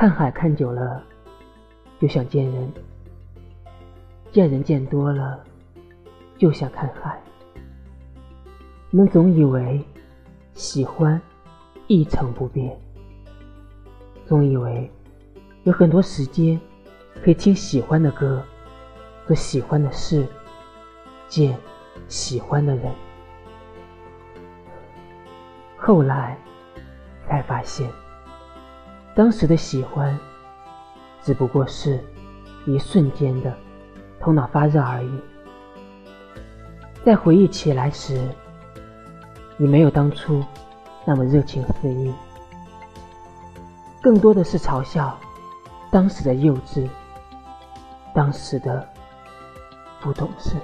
看海看久了，就想见人；见人见多了，就想看海。我们总以为喜欢一成不变，总以为有很多时间可以听喜欢的歌，做喜欢的事，见喜欢的人。后来才发现，当时的喜欢只不过是一瞬间的头脑发热而已。在回忆起来时，已没有当初那么热情肆意，更多的是嘲笑当时的幼稚，当时的不懂事。